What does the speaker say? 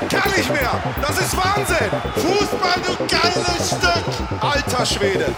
Ich kann nicht mehr! Das ist Wahnsinn! Fußball, du geiles Stück! Alter Schwede!